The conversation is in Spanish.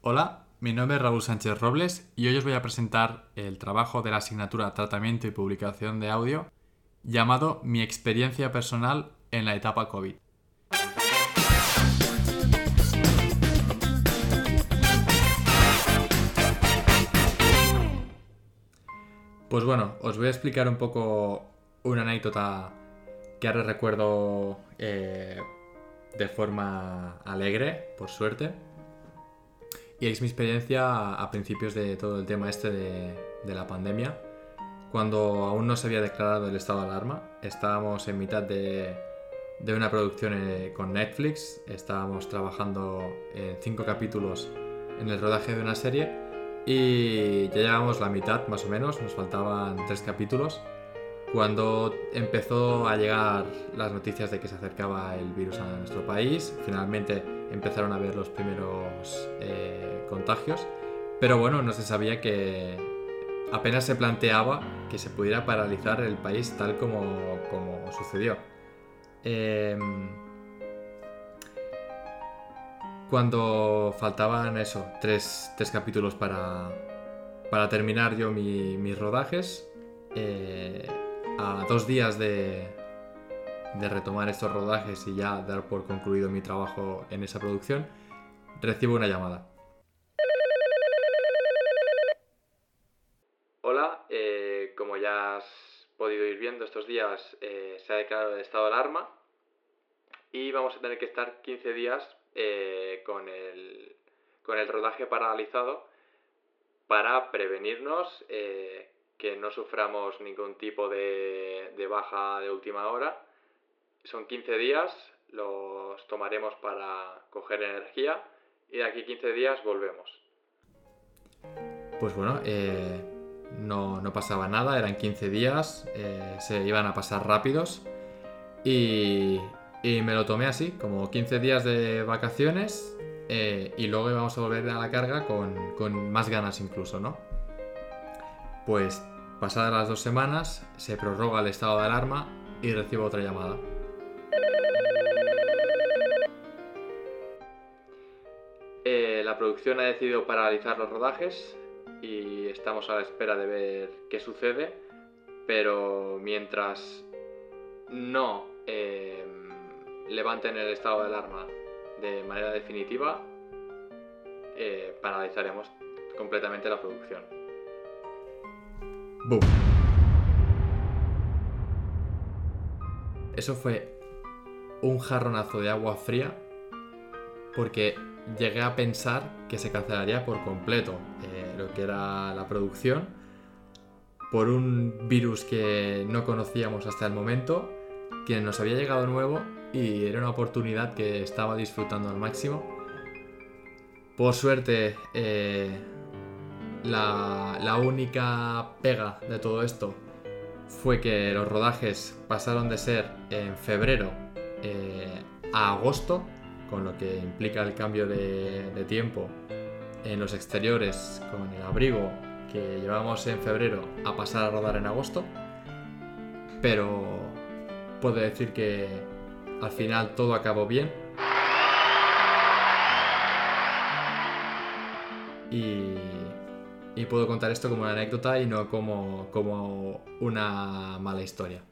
Hola, mi nombre es Raúl Sánchez Robles y hoy os voy a presentar el trabajo de la asignatura Tratamiento y Publicación de Audio llamado Mi experiencia personal en la etapa COVID. Pues bueno, os voy a explicar un poco una anécdota que ahora recuerdo eh, de forma alegre, por suerte. Y es mi experiencia a principios de todo el tema este de, la pandemia, cuando aún no se había declarado el estado de alarma. Estábamos en mitad de, una producción eh, con Netflix, estábamos trabajando en cinco capítulos en el rodaje de una serie y ya llevamos la mitad más o menos, nos faltaban tres capítulos. Cuando empezó a llegar las noticias de que se acercaba el virus a nuestro país, finalmente empezaron a ver los primeros eh, contagios, pero bueno, no se sabía que apenas se planteaba que se pudiera paralizar el país tal como, sucedió. Em, cuando faltaban eso, tres, capítulos para, terminar yo mis rodajes, eh, a dos días de, retomar estos rodajes y ya dar por concluido mi trabajo en esa producción, recibo una llamada. Hola, eh, como ya has podido ir viendo estos días, eh, se ha declarado el estado de alarma y vamos a tener que estar 15 días eh, con, el, con el rodaje paralizado para prevenirnos que no suframos ningún tipo de, baja de última hora. Son 15 días, los tomaremos para coger energía y de aquí 15 días volvemos. Pues bueno, eh, no, pasaba nada, eran 15 días, eh, se iban a pasar rápidos y, me lo tomé así, como 15 días de vacaciones eh, y luego íbamos a volver a la carga con, con más ganas incluso, ¿no? Pues pasadas las dos semanas se prorroga el estado de alarma y recibo otra llamada. La producción ha decidido paralizar los rodajes y estamos a la espera de ver qué sucede, pero mientras no eh, levanten el estado de alarma de manera definitiva, eh, paralizaremos completamente la producción. Eso fue un jarronazo de agua fría porque llegué a pensar que se cancelaría por completo eh, lo que era la producción por un virus que no conocíamos hasta el momento, que nos había llegado nuevo y era una oportunidad que estaba disfrutando al máximo. Por suerte, eh, la, única pega de todo esto fue que los rodajes pasaron de ser en febrero eh, a agosto, con lo que implica el cambio de, tiempo en los exteriores con el abrigo que llevamos en febrero a pasar a rodar en agosto. Pero puedo decir que al final todo acabó bien. Y y puedo contar esto como una anécdota y no como, como una mala historia.